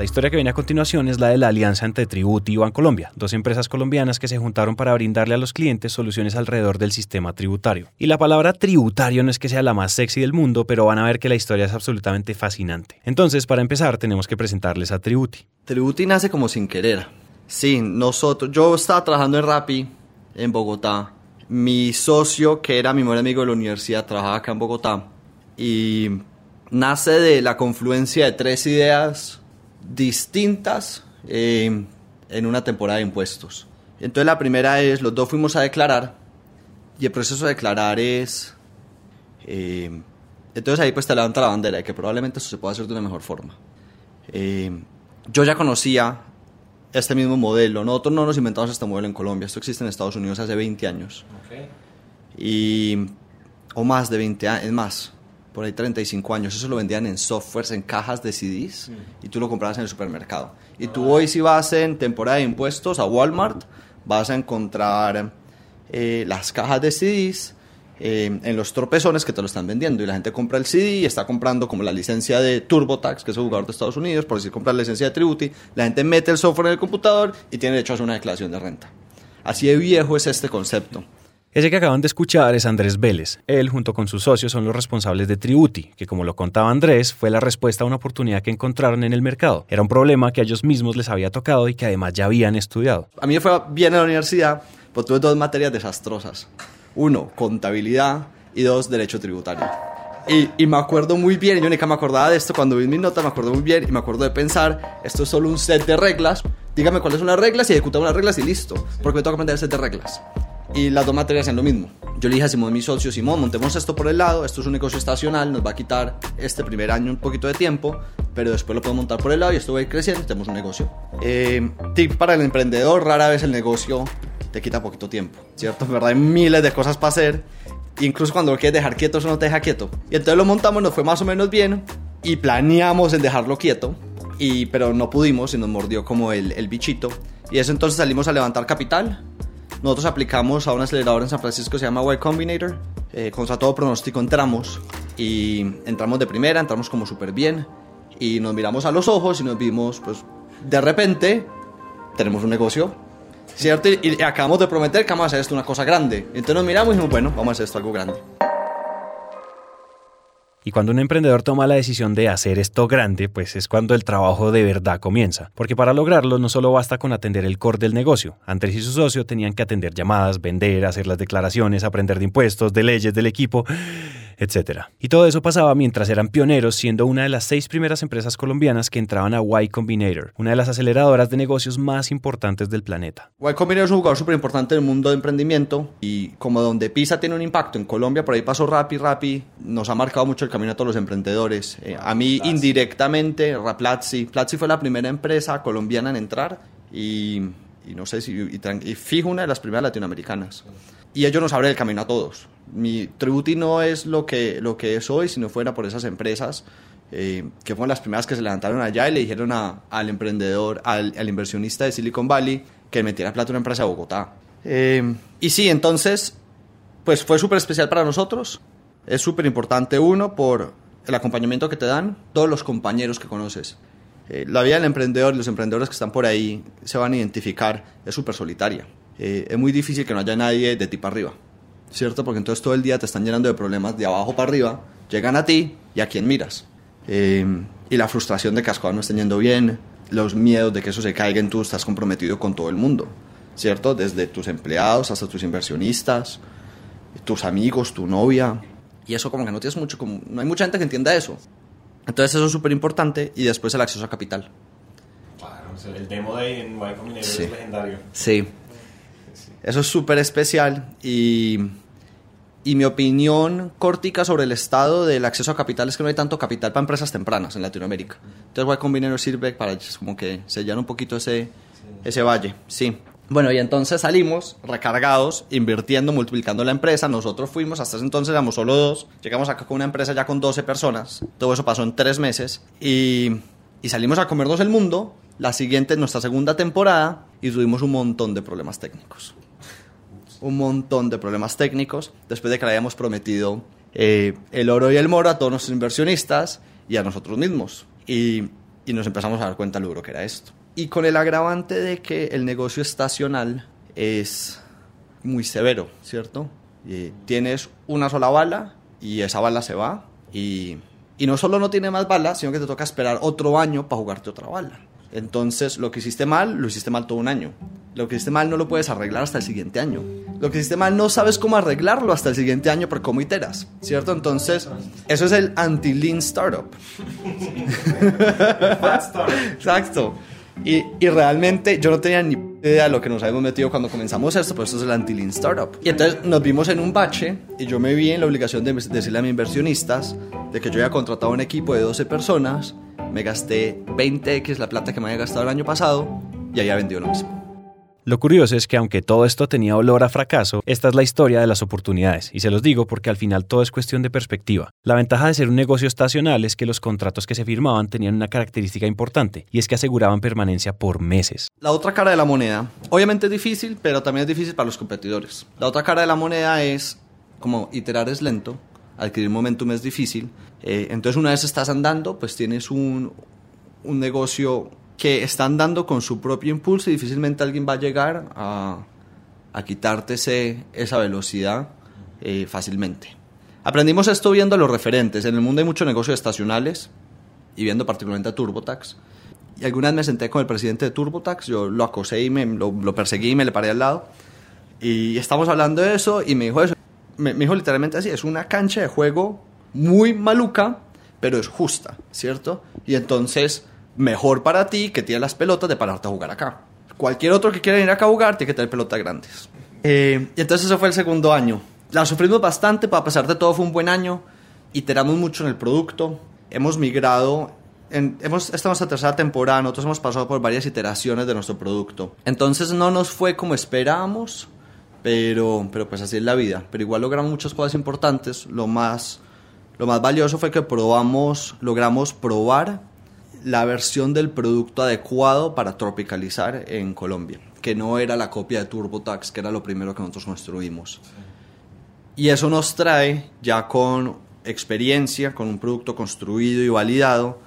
La historia que viene a continuación es la de la alianza entre Tributi y Bancolombia, dos empresas colombianas que se juntaron para brindarle a los clientes soluciones alrededor del sistema tributario. Y la palabra tributario no es que sea la más sexy del mundo, pero van a ver que la historia es absolutamente fascinante. Entonces, para empezar, tenemos que presentarles a Tributi. Tributi nace como sin querer. Sí, nosotros, yo estaba trabajando en Rappi en Bogotá. Mi socio, que era mi mejor amigo de la universidad, trabajaba acá en Bogotá. Y nace de la confluencia de tres ideas distintas eh, en una temporada de impuestos. Entonces la primera es, los dos fuimos a declarar y el proceso de declarar es... Eh, entonces ahí pues te levanta la bandera de que probablemente eso se pueda hacer de una mejor forma. Eh, yo ya conocía este mismo modelo. Nosotros no nos inventamos este modelo en Colombia. Esto existe en Estados Unidos hace 20 años. Y, o más de 20 años, es más, por ahí 35 años, eso lo vendían en softwares, en cajas de CDs, y tú lo comprabas en el supermercado. Y tú hoy si vas en temporada de impuestos a Walmart, vas a encontrar eh, las cajas de CDs eh, en los tropezones que te lo están vendiendo. Y la gente compra el CD y está comprando como la licencia de TurboTax, que es el jugador de Estados Unidos, por decir comprar la licencia de Tributi. La gente mete el software en el computador y tiene derecho a hacer una declaración de renta. Así de viejo es este concepto. Ese que acaban de escuchar es Andrés Vélez. Él, junto con sus socios, son los responsables de Tributi, que como lo contaba Andrés, fue la respuesta a una oportunidad que encontraron en el mercado. Era un problema que a ellos mismos les había tocado y que además ya habían estudiado. A mí me fue bien en la universidad, pero tuve dos materias desastrosas. Uno, contabilidad y dos, derecho tributario. Y, y, me acuerdo muy bien, yo ni que me acordaba de esto, cuando vi mi nota me acuerdo muy bien y me acuerdo de pensar, esto es solo un set de reglas, dígame cuáles son las reglas y ejecutamos las reglas y listo, porque me toca aprender el set de reglas y las dos materias hacen lo mismo. Yo le dije a Simón, mi socio, Simón, montemos esto por el lado, esto es un negocio estacional, nos va a quitar este primer año un poquito de tiempo, pero después lo podemos montar por el lado y esto va a ir creciendo y tenemos un negocio. Eh, tip para el emprendedor, rara vez el negocio te quita poquito tiempo, ¿cierto? En verdad hay miles de cosas para hacer, incluso cuando lo quieres dejar quieto, eso no te deja quieto. Y entonces lo montamos, nos fue más o menos bien y planeamos en dejarlo quieto, y, pero no pudimos y nos mordió como el, el bichito. Y eso entonces salimos a levantar capital nosotros aplicamos a un acelerador en San Francisco se llama Y Combinator. Eh, contra todo pronóstico entramos y entramos de primera, entramos como súper bien y nos miramos a los ojos y nos vimos, pues de repente tenemos un negocio, ¿cierto? Y, acabamos de prometer que vamos a hacer esto una cosa grande. Entonces nos miramos y dijimos, bueno, vamos a hacer esto algo grande. Y cuando un emprendedor toma la decisión de hacer esto grande, pues es cuando el trabajo de verdad comienza. Porque para lograrlo no solo basta con atender el core del negocio. Andrés y su socio tenían que atender llamadas, vender, hacer las declaraciones, aprender de impuestos, de leyes del equipo etc. Y todo eso pasaba mientras eran pioneros, siendo una de las seis primeras empresas colombianas que entraban a Y Combinator, una de las aceleradoras de negocios más importantes del planeta. Y Combinator es un jugador súper importante en el mundo de emprendimiento y como donde PISA tiene un impacto en Colombia, por ahí pasó Rappi, Rappi nos ha marcado mucho el camino a todos los emprendedores. Eh, a mí indirectamente, Raplatzi, Platzi fue la primera empresa colombiana en entrar y, no sé si, y, y fijo una de las primeras latinoamericanas y ellos nos abren el camino a todos. Mi Tributi no es lo que, lo que es hoy, si no fuera por esas empresas eh, que fueron las primeras que se levantaron allá y le dijeron a, al emprendedor, al, inversionista de Silicon Valley, que metiera plata en una empresa de Bogotá. Eh, y sí, entonces, pues fue súper especial para nosotros. Es súper importante, uno, por el acompañamiento que te dan, todos los compañeros que conoces. Eh, la vida del emprendedor, los emprendedores que están por ahí se van a identificar, es súper solitaria. Eh, es muy difícil que no haya nadie de ti para arriba, ¿cierto? Porque entonces todo el día te están llenando de problemas de abajo para arriba, llegan a ti y a quién miras. Eh, y la frustración de que las cosas no estén yendo bien, los miedos de que eso se caiga en tú, estás comprometido con todo el mundo, ¿cierto? Desde tus empleados hasta tus inversionistas. tus amigos, tu novia. Y eso como que no tienes mucho, como, no hay mucha gente que entienda eso. Entonces eso es súper importante y después el acceso a capital. Claro, el demo de en Y Combinator Sí. es legendario. Sí. Eso es súper especial y, y mi opinión córtica sobre el estado del acceso a capital es que no hay tanto capital para empresas tempranas en Latinoamérica. Entonces Y Combinator sirve para como que sellar un poquito ese, ese valle. Sí. Bueno, y entonces salimos recargados, invirtiendo, multiplicando la empresa. Nosotros fuimos, hasta ese entonces éramos solo dos. Llegamos acá con una empresa ya con 12 personas. Todo eso pasó en tres meses. Y, y salimos a comernos el mundo. La siguiente, nuestra segunda temporada, y tuvimos un montón de problemas técnicos. Un montón de problemas técnicos. Después de que le habíamos prometido eh, el oro y el moro a todos nuestros inversionistas y a nosotros mismos. Y, y nos empezamos a dar cuenta lo que era esto. Y con el agravante de que el negocio estacional es muy severo, ¿cierto? Tienes una sola bala y esa bala se va y, y no solo no tiene más balas, sino que te toca esperar otro año para jugarte otra bala. Entonces, lo que hiciste mal, lo hiciste mal todo un año. Lo que hiciste mal no lo puedes arreglar hasta el siguiente año. Lo que hiciste mal no sabes cómo arreglarlo hasta el siguiente año por cómo iteras, ¿cierto? Entonces, eso es el anti-lean startup. Exacto. Y, y, realmente yo no tenía ni de lo que nos habíamos metido cuando comenzamos esto, pero esto es el anti-lean startup. Y entonces nos vimos en un bache y yo me vi en la obligación de decirle a mis inversionistas de que yo había contratado un equipo de 12 personas, me gasté 20x la plata que me había gastado el año pasado y había vendido lo mismo. Lo curioso es que aunque todo esto tenía olor a fracaso, esta es la historia de las oportunidades, y se los digo porque al final todo es cuestión de perspectiva. La ventaja de ser un negocio estacional es que los contratos que se firmaban tenían una característica importante, y es que aseguraban permanencia por meses. La otra cara de la moneda, obviamente es difícil, pero también es difícil para los competidores. La otra cara de la moneda es, como iterar es lento, adquirir momentum es difícil, eh, entonces una vez estás andando, pues tienes un, un negocio que está andando con su propio impulso y difícilmente alguien va a llegar a, a quitarte esa velocidad eh, fácilmente. Aprendimos esto viendo los referentes. En el mundo hay muchos negocios estacionales y viendo particularmente a TurboTax. Y alguna vez me senté con el presidente de TurboTax, yo lo acosé y me, lo, lo, perseguí y me le paré al lado. Y estamos hablando de eso y me dijo eso. Me, me dijo literalmente así, es una cancha de juego muy maluca, pero es justa, ¿cierto? Y entonces mejor para ti que tiene las pelotas de pararte a jugar acá. Cualquier otro que quiera ir acá a jugar tiene que tener pelotas grandes. Eh, y entonces eso fue el segundo año. La sufrimos bastante, pero a pesar de todo fue un buen año. Iteramos mucho en el producto. Hemos migrado. En, hemos, esta es nuestra tercera temporada. Nosotros hemos pasado por varias iteraciones de nuestro producto. Entonces no nos fue como esperábamos, pero, pero pues así es la vida. Pero igual logramos muchas cosas importantes. Lo más, lo más valioso fue que probamos, logramos probar la versión del producto adecuado para tropicalizar en Colombia, que no era la copia de TurboTax, que era lo primero que nosotros construimos. Y eso nos trae ya con experiencia, con un producto construido y validado,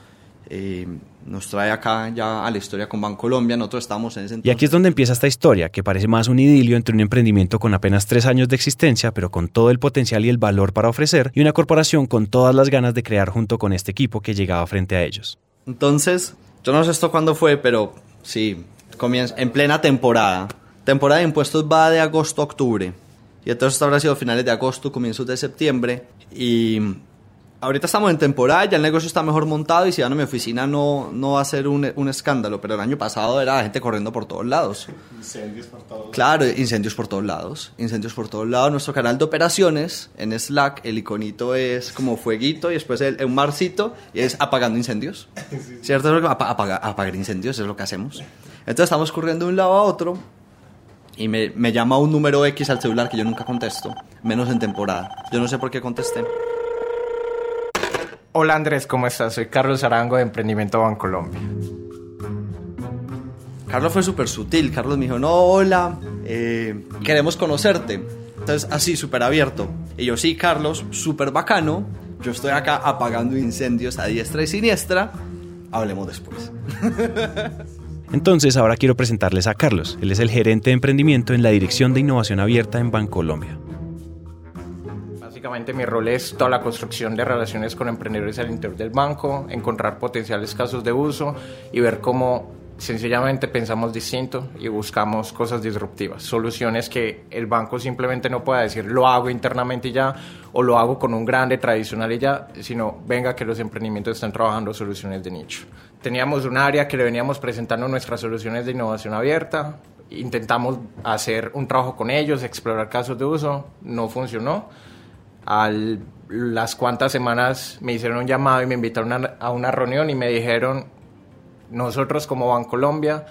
eh, nos trae acá ya a la historia con Bancolombia, nosotros estamos en ese. Y aquí es donde empieza esta historia, que parece más un idilio entre un emprendimiento con apenas tres años de existencia, pero con todo el potencial y el valor para ofrecer, y una corporación con todas las ganas de crear junto con este equipo que llegaba frente a ellos. Entonces, yo no sé esto cuándo fue, pero sí, comienza en plena temporada. Temporada de impuestos va de agosto a octubre. Y entonces esto habrá sido finales de agosto, comienzos de septiembre. Y ahorita estamos en temporada, ya el negocio está mejor montado y si van a mi oficina no, no va a ser un, un escándalo. Pero el año pasado era gente corriendo por todos lados. Incendios por todos lados. Claro, incendios por todos lados. Incendios por todos lados. Nuestro canal de operaciones en Slack, el iconito es como fueguito y después el, un marcito y es apagando incendios. Sí, sí. ¿Cierto? Apagar, apagar incendios es lo que hacemos. Entonces estamos corriendo de un lado a otro y me, me, llama un número X al celular que yo nunca contesto, menos en temporada. Yo no sé por qué contesté. Hola Andrés, ¿cómo estás? Soy Carlos Arango de Emprendimiento Bancolombia. Carlos fue súper sutil. Carlos me dijo, no, hola, eh, queremos conocerte. Entonces, así, súper abierto. Y yo, sí, Carlos, súper bacano. Yo estoy acá apagando incendios a diestra y siniestra. Hablemos después. Entonces, ahora quiero presentarles a Carlos. Él es el gerente de emprendimiento en la Dirección de Innovación Abierta en Bancolombia. Básicamente mi rol es toda la construcción de relaciones con emprendedores al interior del banco, encontrar potenciales casos de uso y ver cómo sencillamente pensamos distinto y buscamos cosas disruptivas, soluciones que el banco simplemente no pueda decir lo hago internamente y ya o lo hago con un grande tradicional y ya, sino venga que los emprendimientos están trabajando soluciones de nicho. Teníamos un área que le veníamos presentando nuestras soluciones de innovación abierta, intentamos hacer un trabajo con ellos, explorar casos de uso, no funcionó. A las cuantas semanas me hicieron un llamado y me invitaron a una reunión y me dijeron, nosotros como Bancolombia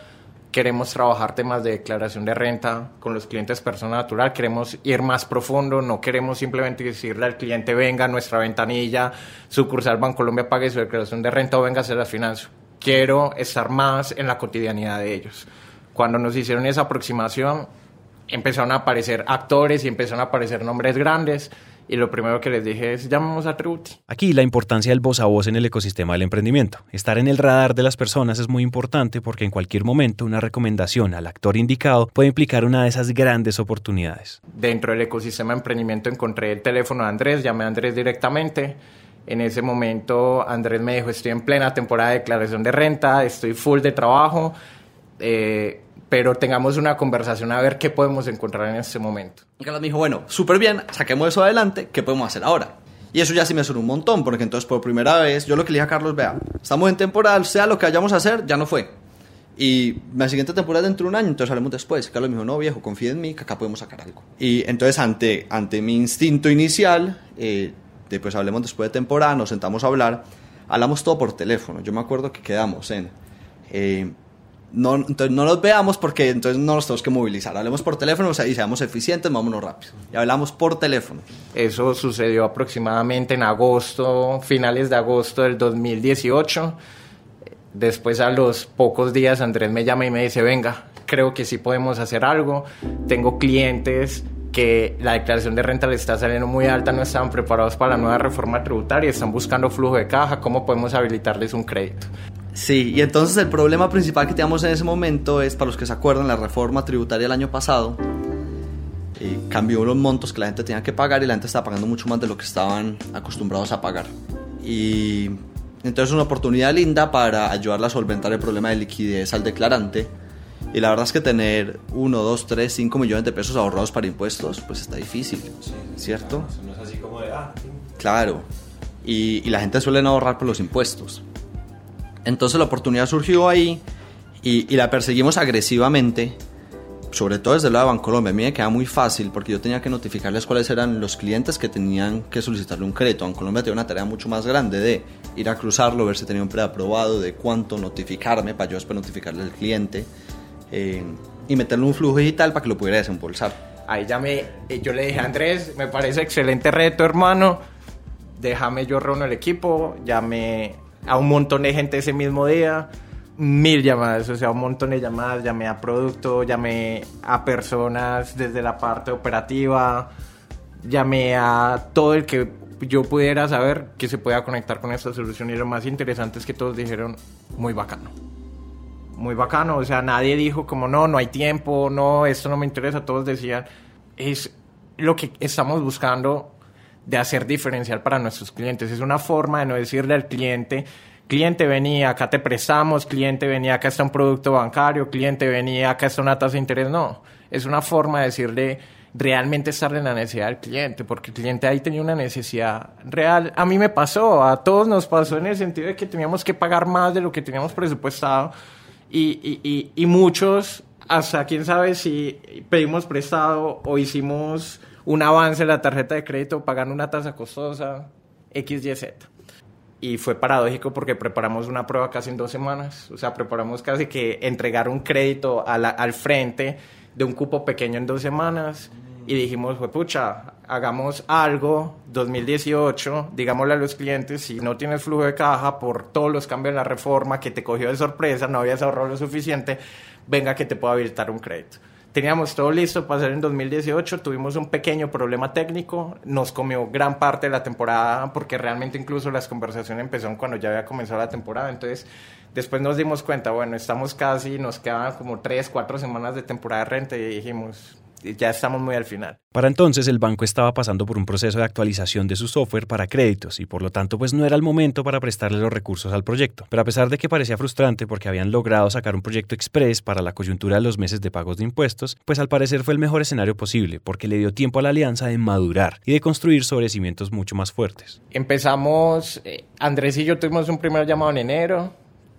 queremos trabajar temas de declaración de renta con los clientes persona natural, queremos ir más profundo, no queremos simplemente decirle al cliente venga a nuestra ventanilla, sucursal Bancolombia pague su declaración de renta o venga a hacer las finanzas. Quiero estar más en la cotidianidad de ellos. Cuando nos hicieron esa aproximación, empezaron a aparecer actores y empezaron a aparecer nombres grandes y lo primero que les dije es llamamos a Tributi. Aquí la importancia del voz a voz en el ecosistema del emprendimiento. Estar en el radar de las personas es muy importante porque en cualquier momento una recomendación al actor indicado puede implicar una de esas grandes oportunidades. Dentro del ecosistema de emprendimiento encontré el teléfono de Andrés, llamé a Andrés directamente. En ese momento Andrés me dijo, estoy en plena temporada de declaración de renta, estoy full de trabajo. Eh, pero tengamos una conversación a ver qué podemos encontrar en este momento. Y Carlos me dijo, bueno, súper bien, saquemos eso adelante, ¿qué podemos hacer ahora? Y eso ya sí me sonó un montón, porque entonces por primera vez yo lo que le dije a Carlos, vea, estamos en temporal, sea lo que vayamos a hacer, ya no fue. Y la siguiente temporada dentro de un año, entonces hablemos después. Carlos me dijo, no viejo, confía en mí, que acá podemos sacar algo. Y entonces ante, ante mi instinto inicial, eh, de pues hablemos después de temporada, nos sentamos a hablar, hablamos todo por teléfono. Yo me acuerdo que quedamos en... Eh, no, entonces no nos veamos porque entonces no nos tenemos que movilizar. Hablemos por teléfono o sea, y seamos eficientes, vámonos rápido. Y hablamos por teléfono. Eso sucedió aproximadamente en agosto, finales de agosto del 2018. Después a los pocos días Andrés me llama y me dice, venga, creo que sí podemos hacer algo. Tengo clientes que la declaración de renta le está saliendo muy alta, no estaban preparados para la nueva reforma tributaria, están buscando flujo de caja, ¿cómo podemos habilitarles un crédito? Sí, y entonces el problema principal que teníamos en ese momento es, para los que se acuerdan, la reforma tributaria del año pasado eh, cambió los montos que la gente tenía que pagar y la gente estaba pagando mucho más de lo que estaban acostumbrados a pagar. Y entonces una oportunidad linda para ayudarla a solventar el problema de liquidez al declarante. Y la verdad es que tener 1, 2, 3, 5 millones de pesos ahorrados para impuestos, pues está difícil, ¿cierto? No, es así como de, ah, Claro. Y, y la gente suele no ahorrar por los impuestos. Entonces la oportunidad surgió ahí y, la perseguimos agresivamente, sobre todo desde el lado de Bancolombia. A mí me queda muy fácil porque yo tenía que notificarles cuáles eran los clientes que tenían que solicitarle un crédito. Bancolombia tenía una tarea mucho más grande de ir a cruzarlo, ver si tenía un preaprobado, de cuánto notificarme para yo después notificarle al cliente eh, y meterle un flujo digital para que lo pudiera desembolsar. Ahí ya me, eh, yo le dije a Andrés, me parece excelente reto, hermano. Déjame yo reúno el equipo, llamé a un montón de gente ese mismo día, mil llamadas, o sea, un montón de llamadas, llamé a producto, llamé a personas desde la parte operativa, llamé a todo el que yo pudiera saber que se pueda conectar con esta solución y lo más interesante es que todos dijeron muy bacano. Muy bacano, o sea, nadie dijo como no, no hay tiempo, no, esto no me interesa, todos decían, es lo que estamos buscando de hacer diferencial para nuestros clientes. Es una forma de no decirle al cliente, cliente venía, acá te prestamos, cliente venía, acá está un producto bancario, cliente venía, acá está una tasa de interés. No, es una forma de decirle realmente estar en la necesidad del cliente, porque el cliente ahí tenía una necesidad real. A mí me pasó, a todos nos pasó en el sentido de que teníamos que pagar más de lo que teníamos presupuestado y, y, y muchos, hasta quién sabe si pedimos prestado o hicimos un avance en la tarjeta de crédito pagando una tasa costosa, XYZ. Y fue paradójico porque preparamos una prueba casi en dos semanas. O sea, preparamos casi que entregar un crédito al frente de un cupo pequeño en dos semanas. Y dijimos, fue pucha, hagamos algo 2018, digámosle a los clientes, si no tienes flujo de caja por todos los cambios en la reforma que te cogió de sorpresa, no habías ahorrado lo suficiente, venga que te pueda habilitar un crédito. Teníamos todo listo para hacer en 2018, tuvimos un pequeño problema técnico, nos comió gran parte de la temporada porque realmente incluso las conversaciones empezaron cuando ya había comenzado la temporada, entonces después nos dimos cuenta, bueno, estamos casi, nos quedaban como tres, cuatro semanas de temporada de renta y dijimos, ya estamos muy al final. Para entonces el banco estaba pasando por un proceso de actualización de su software para créditos y por lo tanto pues no era el momento para prestarle los recursos al proyecto. Pero a pesar de que parecía frustrante porque habían logrado sacar un proyecto express para la coyuntura de los meses de pagos de impuestos, pues al parecer fue el mejor escenario posible porque le dio tiempo a la alianza de madurar y de construir sobre cimientos mucho más fuertes. Empezamos, eh, Andrés y yo tuvimos un primer llamado en enero,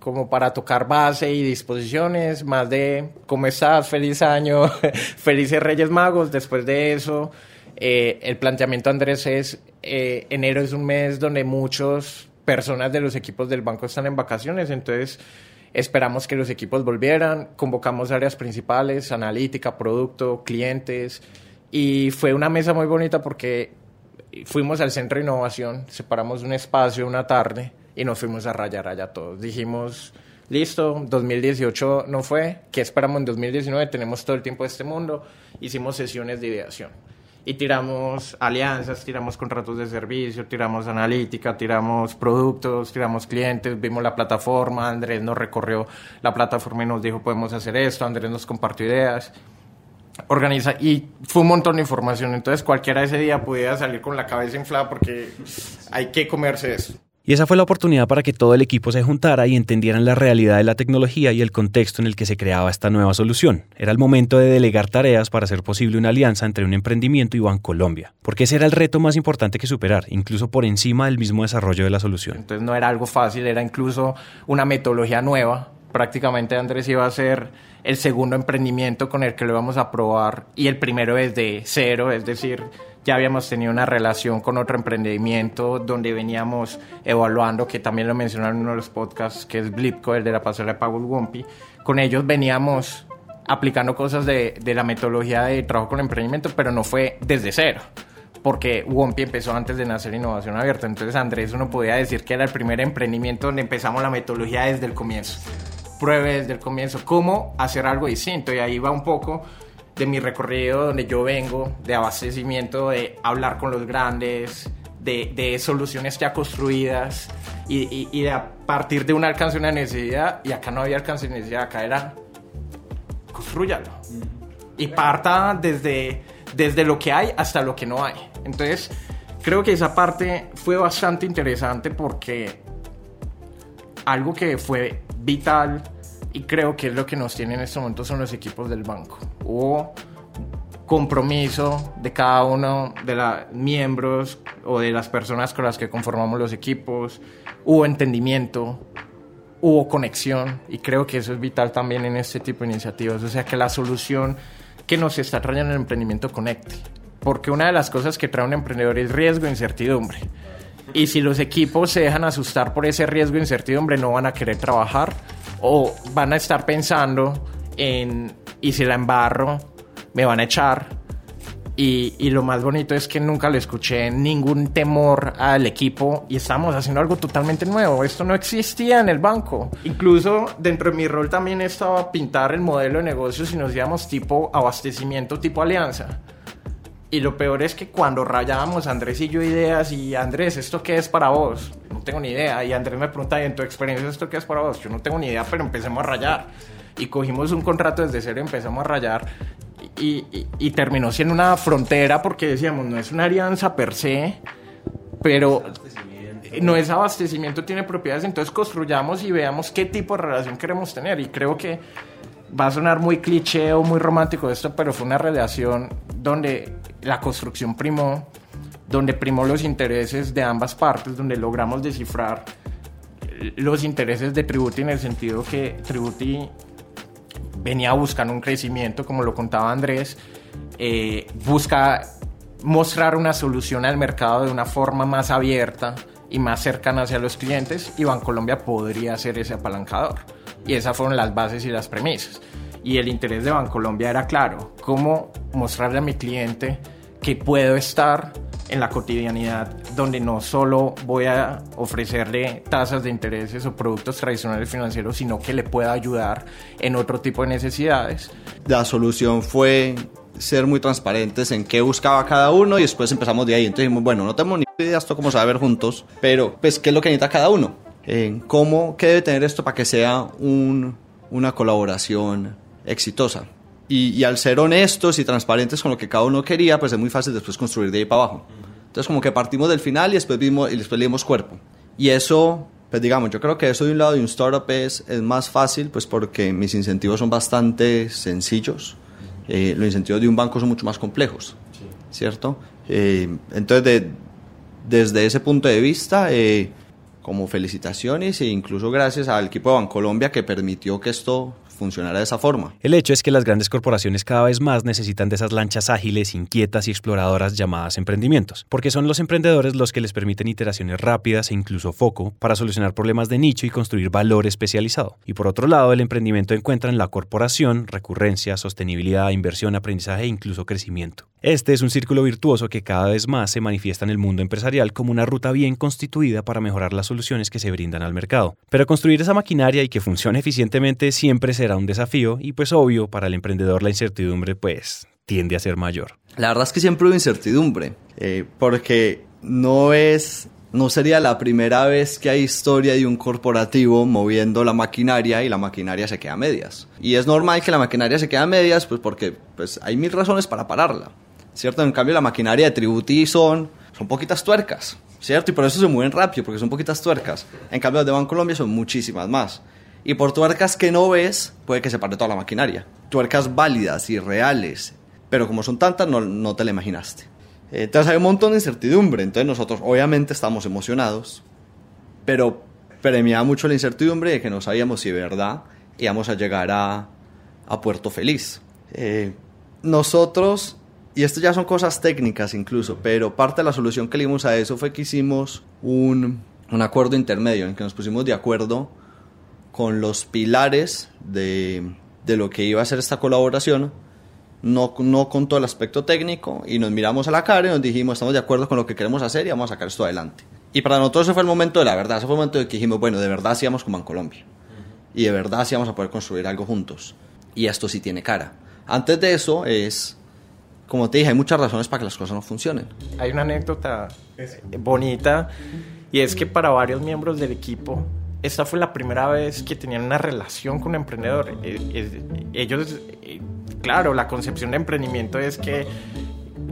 como para tocar base y disposiciones, más de cómo estás, feliz año, felices Reyes Magos. Después de eso, eh, el planteamiento Andrés es, eh, enero es un mes donde muchas personas de los equipos del banco están en vacaciones, entonces esperamos que los equipos volvieran, convocamos áreas principales, analítica, producto, clientes, y fue una mesa muy bonita porque fuimos al centro de innovación, separamos un espacio una tarde y nos fuimos a rayar allá todos. Dijimos, listo, 2018 no fue, ¿qué esperamos en 2019? Tenemos todo el tiempo de este mundo, hicimos sesiones de ideación. Y tiramos alianzas, tiramos contratos de servicio, tiramos analítica, tiramos productos, tiramos clientes, vimos la plataforma, Andrés nos recorrió la plataforma y nos dijo podemos hacer esto, Andrés nos compartió ideas organiza y fue un montón de información entonces cualquiera ese día podía salir con la cabeza inflada porque hay que comerse eso y esa fue la oportunidad para que todo el equipo se juntara y entendieran la realidad de la tecnología y el contexto en el que se creaba esta nueva solución. Era el momento de delegar tareas para hacer posible una alianza entre un emprendimiento y Bancolombia, porque ese era el reto más importante que superar, incluso por encima del mismo desarrollo de la solución. Entonces no era algo fácil, era incluso una metodología nueva. Prácticamente Andrés iba a ser el segundo emprendimiento con el que lo íbamos a probar y el primero desde cero, es decir, ya habíamos tenido una relación con otro emprendimiento donde veníamos evaluando, que también lo mencionaron en uno de los podcasts, que es Blipco, el de la pasarela de pago Wumpy. Con ellos veníamos aplicando cosas de, de, la metodología de trabajo con emprendimiento, pero no fue desde cero, porque Wumpy empezó antes de nacer Innovación Abierta. Entonces Andrés uno podía decir que era el primer emprendimiento donde empezamos la metodología desde el comienzo. Pruebe desde el comienzo cómo hacer algo distinto y ahí va un poco de mi recorrido donde yo vengo, de abastecimiento, de hablar con los grandes, de, de soluciones ya construidas y, y, de a partir de un alcance una necesidad, y acá no había alcance necesidad, acá era construyalo. Y parta desde, desde lo que hay hasta lo que no hay. Entonces, creo que esa parte fue bastante interesante porque algo que fue vital y creo que es lo que nos tiene en este momento son los equipos del banco. Hubo compromiso de cada uno de los miembros o de las personas con las que conformamos los equipos, hubo entendimiento, hubo conexión y creo que eso es vital también en este tipo de iniciativas, o sea que la solución que nos está trayendo el emprendimiento conecte, porque una de las cosas que trae un emprendedor es riesgo e incertidumbre. Y si los equipos se dejan asustar por ese riesgo e incertidumbre, no van a querer trabajar o van a estar pensando en, y si la embarro, me van a echar. Y, y, lo más bonito es que nunca le escuché ningún temor al equipo y estamos haciendo algo totalmente nuevo. Esto no existía en el banco. Incluso dentro de mi rol también estaba pintar el modelo de negocio si nos íbamos tipo abastecimiento, tipo alianza. Y lo peor es que cuando rayábamos Andrés y yo ideas y Andrés, ¿esto qué es para vos? No tengo ni idea. Y Andrés me pregunta, ¿y en tu experiencia esto qué es para vos? Yo no tengo ni idea, pero empecemos a rayar. Y cogimos un contrato desde cero empezamos a rayar. Y, y, y terminó siendo una frontera porque decíamos, no es una alianza per se, pero no es abastecimiento, tiene propiedades. Entonces construyamos y veamos qué tipo de relación queremos tener. Y creo que va a sonar muy cliché o muy romántico esto, pero fue una relación donde la construcción primó, donde primó los intereses de ambas partes, donde logramos descifrar los intereses de Tributi en el sentido que Tributi venía buscando un crecimiento, como lo contaba Andrés, eh, busca mostrar una solución al mercado de una forma más abierta y más cercana hacia los clientes y Bancolombia podría ser ese apalancador. Y esas fueron las bases y las premisas. Y el interés de Bancolombia era claro, cómo mostrarle a mi cliente que puedo estar en la cotidianidad donde no solo voy a ofrecerle tasas de intereses o productos tradicionales financieros, sino que le pueda ayudar en otro tipo de necesidades. La solución fue ser muy transparentes en qué buscaba cada uno y después empezamos de ahí. Entonces dijimos, bueno, no tenemos ni idea esto cómo saber juntos, pero pues qué es lo que necesita cada uno. en cómo, qué debe tener esto para que sea un, una colaboración exitosa. Y, al ser honestos y transparentes con lo que cada uno quería, pues es muy fácil después construir de ahí para abajo. Entonces como que partimos del final y después, vimos, y después le cuerpo. Y eso, pues digamos, yo creo que eso de un lado de un startup es, es más fácil, pues porque mis incentivos son bastante sencillos. Eh, los incentivos de un banco son mucho más complejos, ¿cierto? Eh, entonces, de, desde ese punto de vista, eh, como felicitaciones e incluso gracias al equipo de Bancolombia que permitió que esto funcionara de esa forma. El hecho es que las grandes corporaciones cada vez más necesitan de esas lanchas ágiles, inquietas y exploradoras llamadas emprendimientos, porque son los emprendedores los que les permiten iteraciones rápidas e incluso foco para solucionar problemas de nicho y construir valor especializado. Y por otro lado, el emprendimiento encuentra en la corporación recurrencia, sostenibilidad, inversión, aprendizaje e incluso crecimiento. Este es un círculo virtuoso que cada vez más se manifiesta en el mundo empresarial como una ruta bien constituida para mejorar las soluciones que se brindan al mercado. Pero construir esa maquinaria y que funcione eficientemente siempre será un desafío y pues obvio, para el emprendedor la incertidumbre pues tiende a ser mayor. La verdad es que siempre hubo incertidumbre, eh, porque no es no sería la primera vez que hay historia de un corporativo moviendo la maquinaria y la maquinaria se queda a medias. Y es normal que la maquinaria se quede a medias, pues porque pues, hay mil razones para pararla. ¿cierto? En cambio, la maquinaria de Tributi son, son poquitas tuercas, ¿cierto? Y por eso se mueven rápido, porque son poquitas tuercas. En cambio, las de Bancolombia son muchísimas más. Y por tuercas que no ves, puede que se pare toda la maquinaria. Tuercas válidas y reales, pero como son tantas, no, no te la imaginaste. Entonces hay un montón de incertidumbre. Entonces nosotros obviamente estamos emocionados, pero premiaba mucho la incertidumbre de que no sabíamos si de verdad íbamos a llegar a, a Puerto Feliz. Eh, nosotros y esto ya son cosas técnicas incluso, pero parte de la solución que le dimos a eso fue que hicimos un, un acuerdo intermedio en que nos pusimos de acuerdo con los pilares de, de lo que iba a ser esta colaboración, no, no con todo el aspecto técnico, y nos miramos a la cara y nos dijimos, estamos de acuerdo con lo que queremos hacer y vamos a sacar esto adelante. Y para nosotros ese fue el momento de la verdad, ese fue el momento de que dijimos, bueno, de verdad sí vamos como Colombia. Y de verdad sí vamos a poder construir algo juntos. Y esto sí tiene cara. Antes de eso es como te dije, hay muchas razones para que las cosas no funcionen. Hay una anécdota bonita y es que para varios miembros del equipo, esta fue la primera vez que tenían una relación con un emprendedor. Eh, ellos, eh, claro, la concepción de emprendimiento es que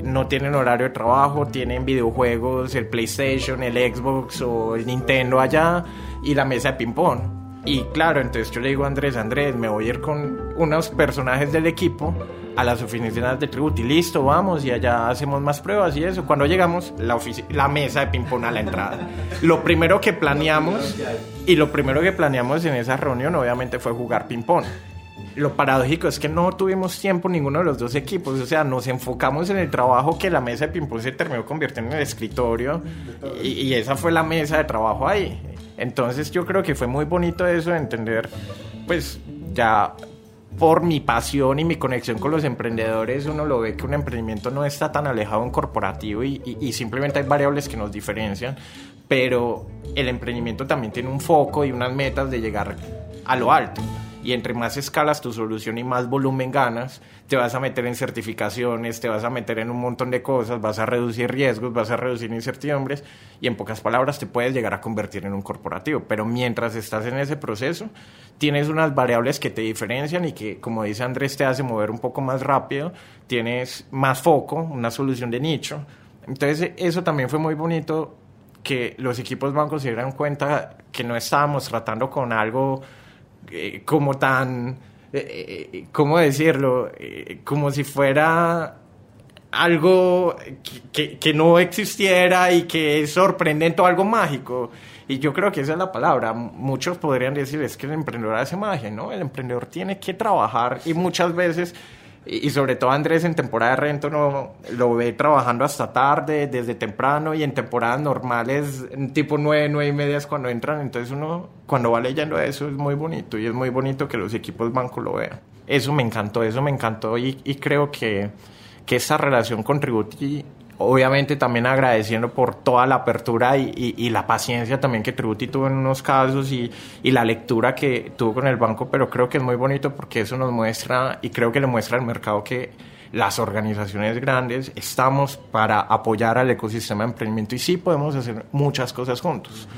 no tienen horario de trabajo, tienen videojuegos, el PlayStation, el Xbox o el Nintendo allá y la mesa de ping-pong. Y claro, entonces yo le digo a Andrés, Andrés, me voy a ir con unos personajes del equipo a las oficinas de Tributi, listo, vamos y allá hacemos más pruebas y eso. Cuando llegamos, la, la mesa de ping-pong a la entrada. Lo primero que planeamos, y lo primero que planeamos en esa reunión obviamente fue jugar ping-pong. Lo paradójico es que no tuvimos tiempo ninguno de los dos equipos, o sea, nos enfocamos en el trabajo que la mesa de ping-pong se terminó convirtiendo en el escritorio y, y esa fue la mesa de trabajo ahí. Entonces yo creo que fue muy bonito eso de entender, pues ya por mi pasión y mi conexión con los emprendedores, uno lo ve que un emprendimiento no está tan alejado de un corporativo y, simplemente hay variables que nos diferencian, pero el emprendimiento también tiene un foco y unas metas de llegar a lo alto y entre más escalas tu solución y más volumen ganas, te vas a meter en certificaciones, te vas a meter en un montón de cosas, vas a reducir riesgos, vas a reducir incertidumbres y en pocas palabras te puedes llegar a convertir en un corporativo. Pero mientras estás en ese proceso, tienes unas variables que te diferencian y que, como dice Andrés, te hace mover un poco más rápido, tienes más foco, una solución de nicho. Entonces eso también fue muy bonito que los equipos bancos se dieran cuenta que no estábamos tratando con algo eh, como tan, eh, eh, ¿cómo decirlo? como si fuera algo que, que, no existiera y que es sorprendente o algo mágico. Y yo creo que esa es la palabra. Muchos podrían decir, es que el emprendedor hace magia, ¿no? El emprendedor tiene que trabajar y muchas veces y, sobre todo Andrés en temporada de rento no, lo ve trabajando hasta tarde, desde temprano y en temporadas normales, tipo nueve, nueve y media es cuando entran. Entonces uno cuando va leyendo eso es muy bonito y es muy bonito que los equipos banco lo vean. Eso me encantó, eso me encantó y, y creo que, que esa relación con Tributi obviamente también agradeciendo por toda la apertura y, la paciencia también que Tributi tuvo en unos casos y, la lectura que tuvo con el banco, pero creo que es muy bonito porque eso nos muestra y creo que le muestra al mercado que las organizaciones grandes estamos para apoyar al ecosistema de emprendimiento y sí podemos hacer muchas cosas juntos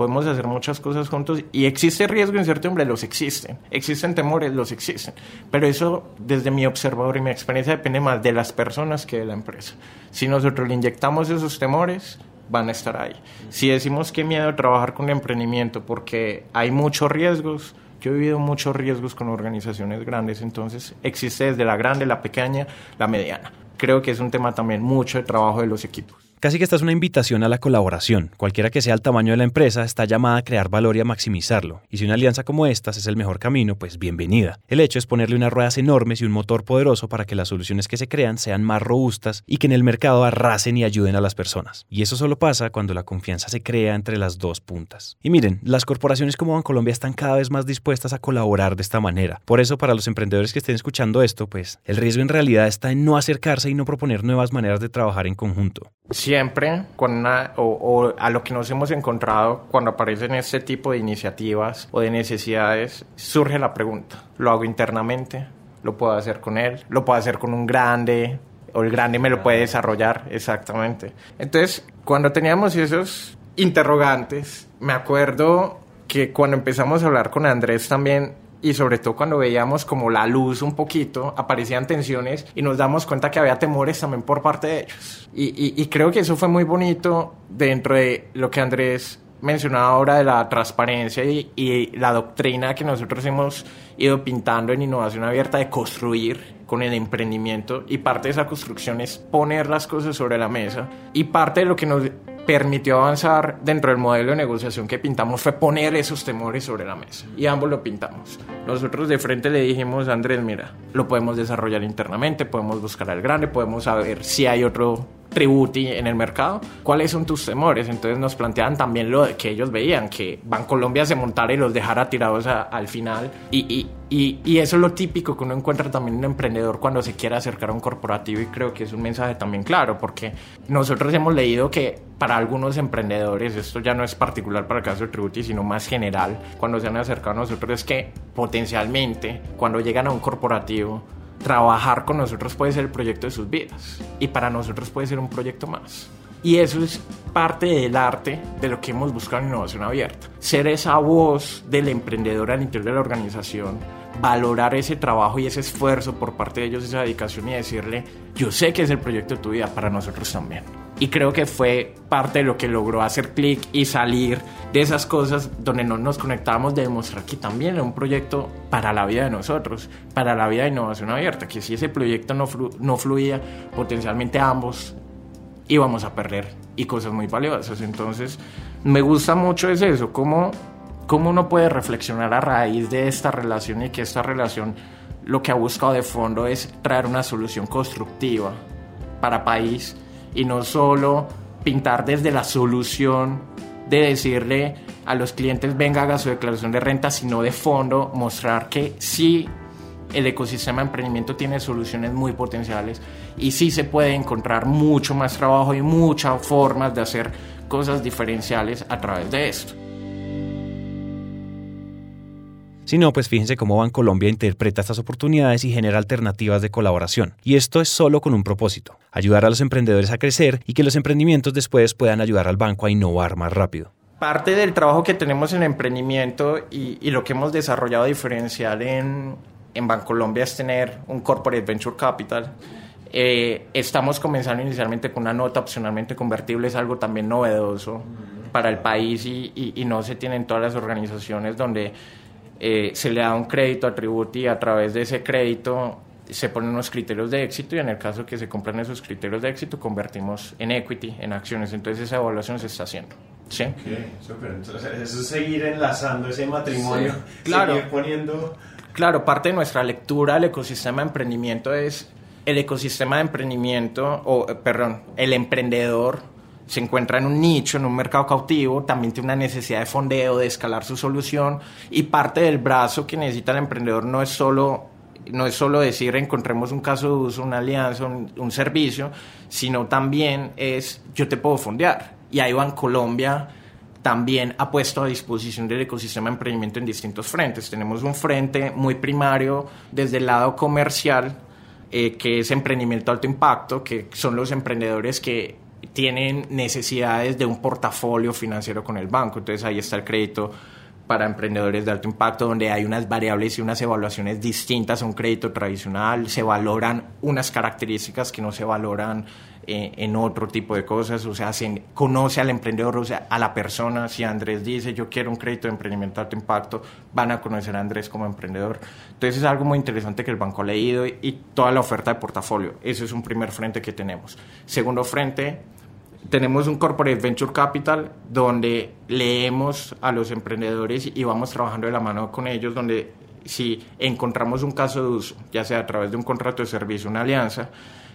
podemos hacer muchas cosas juntos y existe riesgo, incertidumbre, los existen, existen temores, los existen, pero eso desde mi observador y mi experiencia depende más de las personas que de la empresa. Si nosotros le inyectamos esos temores, van a estar ahí. Si decimos que miedo trabajar con el emprendimiento porque hay muchos riesgos, yo he vivido muchos riesgos con organizaciones grandes, entonces existe desde la grande, la pequeña, la mediana. Creo que es un tema también mucho de trabajo de los equipos. Casi que esta es una invitación a la colaboración. Cualquiera que sea el tamaño de la empresa está llamada a crear valor y a maximizarlo. Y si una alianza como esta es el mejor camino, pues bienvenida. El hecho es ponerle unas ruedas enormes y un motor poderoso para que las soluciones que se crean sean más robustas y que en el mercado arrasen y ayuden a las personas. Y eso solo pasa cuando la confianza se crea entre las dos puntas. Y miren, las corporaciones como Bancolombia están cada vez más dispuestas a colaborar de esta manera. Por eso, para los emprendedores que estén escuchando esto, pues el riesgo en realidad está en no acercarse y no proponer nuevas maneras de trabajar en conjunto siempre con o, a lo que nos hemos encontrado cuando aparecen este tipo de iniciativas o de necesidades, surge la pregunta, ¿lo hago internamente? ¿Lo puedo hacer con él? ¿Lo puedo hacer con un grande? ¿O el grande me lo puede desarrollar? Exactamente. Entonces, cuando teníamos esos interrogantes, me acuerdo que cuando empezamos a hablar con Andrés también y sobre todo cuando veíamos como la luz un poquito, aparecían tensiones y nos damos cuenta que había temores también por parte de ellos. Y, creo que eso fue muy bonito dentro de lo que Andrés mencionaba ahora de la transparencia y, y, la doctrina que nosotros hemos ido pintando en innovación abierta de construir con el emprendimiento y parte de esa construcción es poner las cosas sobre la mesa y parte de lo que nos permitió avanzar dentro del modelo de negociación que pintamos fue poner esos temores sobre la mesa. Y ambos lo pintamos. Nosotros de frente le dijimos a Andrés, mira, lo podemos desarrollar internamente, podemos buscar al grande, podemos saber si hay otro tributi en el mercado, ¿cuáles son tus temores? Entonces nos planteaban también lo que ellos veían, que Bancolombia se montara y los dejara tirados al final. Y, y, y, eso es lo típico que uno encuentra también en un emprendedor cuando se quiere acercar a un corporativo y creo que es un mensaje también claro, porque nosotros hemos leído que para algunos emprendedores, esto ya no es particular para el caso de Tributi, sino más general, cuando se han acercado a nosotros es que potencialmente cuando llegan a un corporativo, trabajar con nosotros puede ser el proyecto de sus vidas y para nosotros puede ser un proyecto más. Y eso es parte del arte de lo que hemos buscado en innovación abierta. Ser esa voz del emprendedor al interior de la organización, valorar ese trabajo y ese esfuerzo por parte de ellos, esa dedicación y decirle, yo sé que es el proyecto de tu vida, para nosotros también. Y creo que fue parte de lo que logró hacer clic y salir de esas cosas donde no nos conectábamos de demostrar que también era un proyecto para la vida de nosotros, para la vida de innovación abierta, que si ese proyecto no, no fluía, potencialmente ambos íbamos a perder y cosas muy valiosas. Entonces, me gusta mucho es eso, cómo, cómo uno puede reflexionar a raíz de esta relación y que esta relación lo que ha buscado de fondo es traer una solución constructiva para país y no solo pintar desde la solución de decirle a los clientes venga haga su declaración de renta, sino de fondo mostrar que sí el ecosistema de emprendimiento tiene soluciones muy potenciales y sí se puede encontrar mucho más trabajo y muchas formas de hacer cosas diferenciales a través de esto. Si no, pues fíjense cómo Bancolombia interpreta estas oportunidades y genera alternativas de colaboración. Y esto es solo con un propósito, ayudar a los emprendedores a crecer y que los emprendimientos después puedan ayudar al banco a innovar más rápido. Parte del trabajo que tenemos en emprendimiento y, lo que hemos desarrollado diferencial en, en Bancolombia es tener un Corporate Venture Capital. Eh, estamos comenzando inicialmente con una nota opcionalmente convertible, es algo también novedoso para el país y no se tienen todas las organizaciones donde eh, se le da un crédito a Tributi y a través de ese crédito se ponen unos criterios de éxito y en el caso que se cumplan esos criterios de éxito convertimos en equity, en acciones. Entonces esa evaluación se está haciendo. ¿Sí? Entonces eso es seguir enlazando ese matrimonio, claro. seguir poniendo... Claro, parte de nuestra lectura del ecosistema de emprendimiento es el ecosistema de emprendimiento, o eh, perdón, el emprendedor se encuentra en un nicho, en un mercado cautivo, también tiene una necesidad de fondeo, de escalar su solución y parte del brazo que necesita el emprendedor no es solo no es solo decir encontremos un caso de uso, una alianza, un, servicio, sino también es yo te puedo fondear. Y ahí en Colombia también ha puesto a disposición del ecosistema de emprendimiento en distintos frentes. Tenemos un frente muy primario desde el lado comercial, eh, que es emprendimiento alto impacto, que son los emprendedores que tienen necesidades de un portafolio financiero con el banco. Entonces ahí está el crédito para emprendedores de alto impacto, donde hay unas variables y unas evaluaciones distintas a un crédito tradicional. Se valoran unas características que no se valoran eh, en otro tipo de cosas. O sea, se conoce al emprendedor, o sea, a la persona. Si Andrés dice, yo quiero un crédito de emprendimiento alto impacto, van a conocer a Andrés como emprendedor. Entonces es algo muy interesante que el banco ha leído y, y toda la oferta de portafolio. Ese es un primer frente que tenemos. Segundo frente, tenemos un Corporate Venture Capital donde leemos a los emprendedores y vamos trabajando de la mano con ellos, donde si encontramos un caso de uso, ya sea a través de un contrato de servicio, una alianza,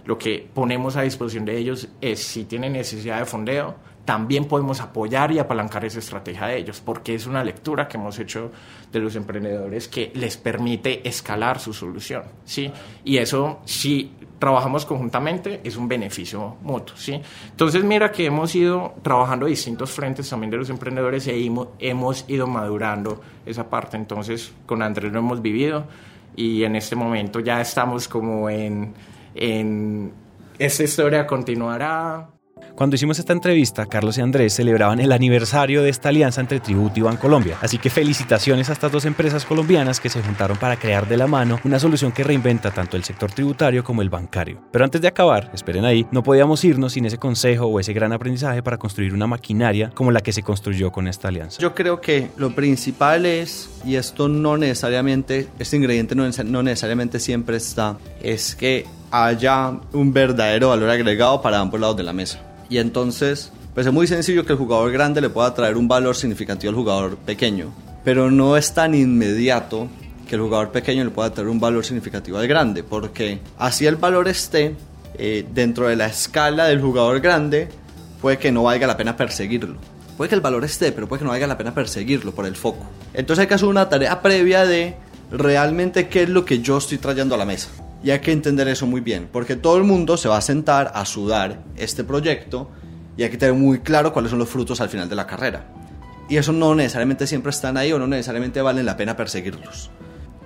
lo que ponemos a disposición de ellos es si tienen necesidad de fondeo, también podemos apoyar y apalancar esa estrategia de ellos, porque es una lectura que hemos hecho de los emprendedores que les permite escalar su solución, ¿sí? Y eso, si trabajamos conjuntamente, es un beneficio mutuo, ¿sí? Entonces, mira que hemos ido trabajando distintos frentes también de los emprendedores y hemos ido madurando esa parte. Entonces, con Andrés lo hemos vivido y en este momento ya estamos como en, en esta historia continuará, cuando hicimos esta entrevista, Carlos y Andrés celebraban el aniversario de esta alianza entre Tributo y Bancolombia. Así que felicitaciones a estas dos empresas colombianas que se juntaron para crear de la mano una solución que reinventa tanto el sector tributario como el bancario. Pero antes de acabar, esperen ahí, no podíamos irnos sin ese consejo o ese gran aprendizaje para construir una maquinaria como la que se construyó con esta alianza. Yo creo que lo principal es, y esto no necesariamente, este ingrediente no, no necesariamente siempre está, es que haya un verdadero valor agregado para ambos lados de la mesa. Y entonces, pues es muy sencillo que el jugador grande le pueda traer un valor significativo al jugador pequeño, pero no es tan inmediato que el jugador pequeño le pueda traer un valor significativo al grande, porque así el valor esté eh, dentro de la escala del jugador grande, puede que no valga la pena perseguirlo. Puede que el valor esté, pero puede que no valga la pena perseguirlo por el foco. Entonces hay que hacer una tarea previa de realmente qué es lo que yo estoy trayendo a la mesa. Y hay que entender eso muy bien, porque todo el mundo se va a sentar a sudar este proyecto y hay que tener muy claro cuáles son los frutos al final de la carrera. Y eso no necesariamente siempre están ahí o no necesariamente valen la pena perseguirlos.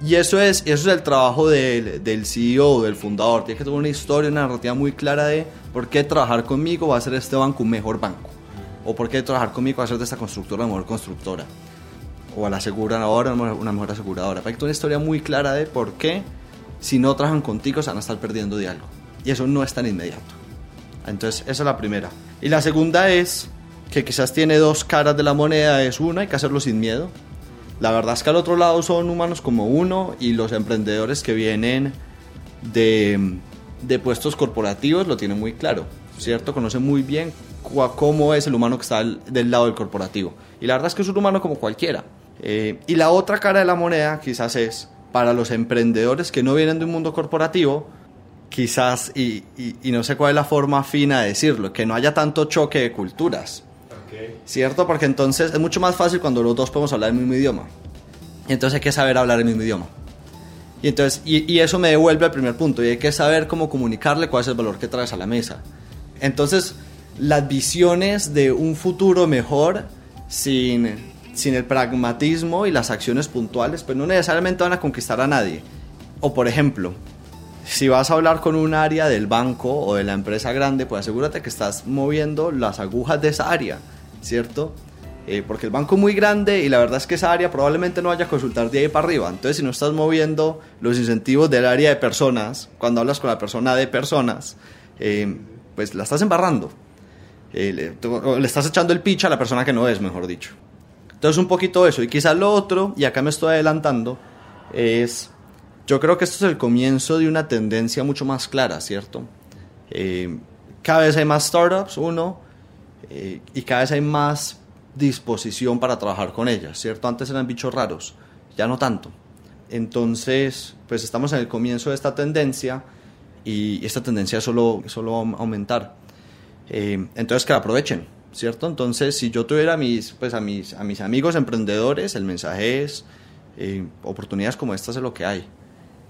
Y eso es, eso es el trabajo del, del CEO del fundador. Tiene que tener una historia, una narrativa muy clara de por qué trabajar conmigo va a hacer este banco un mejor banco. O por qué trabajar conmigo va a hacer de esta constructora una mejor constructora. O a la aseguradora una mejor aseguradora. Hay que una historia muy clara de por qué si no trabajan contigo se van a estar perdiendo de algo. Y eso no es tan inmediato. Entonces, esa es la primera. Y la segunda es que quizás tiene dos caras de la moneda. Es una, hay que hacerlo sin miedo. La verdad es que al otro lado son humanos como uno y los emprendedores que vienen de, de puestos corporativos lo tienen muy claro, ¿cierto? Conocen muy bien cómo es el humano que está del lado del corporativo. Y la verdad es que es un humano como cualquiera. Eh, y la otra cara de la moneda quizás es para los emprendedores que no vienen de un mundo corporativo, quizás, y, no sé cuál es la forma fina de decirlo, que no haya tanto choque de culturas. ¿Cierto? Porque entonces es mucho más fácil cuando los dos podemos hablar el mismo idioma. Y entonces hay que saber hablar el mismo idioma. Y, entonces, y, eso me devuelve al primer punto, y hay que saber cómo comunicarle cuál es el valor que traes a la mesa. Entonces, las visiones de un futuro mejor sin sin el pragmatismo y las acciones puntuales, pues no necesariamente van a conquistar a nadie. O por ejemplo, si vas a hablar con un área del banco o de la empresa grande, pues asegúrate que estás moviendo las agujas de esa área, ¿cierto? Eh, porque el banco es muy grande y la verdad es que esa área probablemente no vaya a consultar de ahí para arriba. Entonces, si no estás moviendo los incentivos del área de personas, cuando hablas con la persona de personas, eh, pues la estás embarrando. Eh, le, le, estás echando el pitch a la persona que no es, mejor dicho. Entonces un poquito eso. Y quizás lo otro, y acá me estoy adelantando, es, yo creo que esto es el comienzo de una tendencia mucho más clara, ¿cierto? Eh, cada vez hay más startups, uno, eh, y cada vez hay más disposición para trabajar con ellas, ¿cierto? Antes eran bichos raros, ya no tanto. Entonces, pues estamos en el comienzo de esta tendencia y esta tendencia solo, solo va a aumentar. Eh, entonces, que la aprovechen ¿cierto? Entonces, si yo tuviera mis, pues, a, mis, a mis amigos emprendedores, el mensaje es, eh, oportunidades como estas es lo que hay.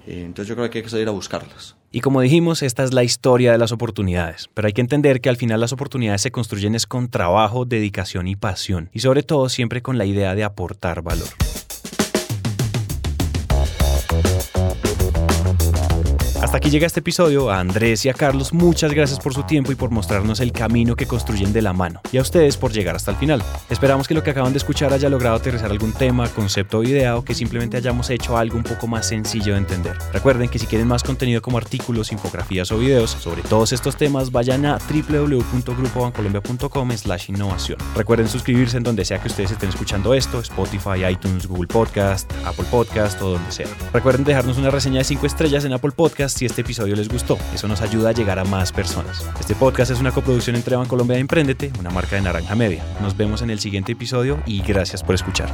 Eh, entonces yo creo que hay que salir a buscarlas. Y como dijimos, esta es la historia de las oportunidades, pero hay que entender que al final las oportunidades se construyen es con trabajo, dedicación y pasión, y sobre todo siempre con la idea de aportar valor. Hasta aquí llega este episodio. A Andrés y a Carlos, muchas gracias por su tiempo y por mostrarnos el camino que construyen de la mano. Y a ustedes por llegar hasta el final. Esperamos que lo que acaban de escuchar haya logrado aterrizar algún tema, concepto o idea o que simplemente hayamos hecho algo un poco más sencillo de entender. Recuerden que si quieren más contenido como artículos, infografías o videos sobre todos estos temas, vayan a www.grupobancolombia.com slash innovación. Recuerden suscribirse en donde sea que ustedes estén escuchando esto, Spotify, iTunes, Google Podcast, Apple Podcast o donde sea. Recuerden dejarnos una reseña de 5 estrellas en Apple Podcast si este episodio les gustó. Eso nos ayuda a llegar a más personas. Este podcast es una coproducción entre Bancolombia y Emprendete, una marca de Naranja Media. Nos vemos en el siguiente episodio y gracias por escuchar.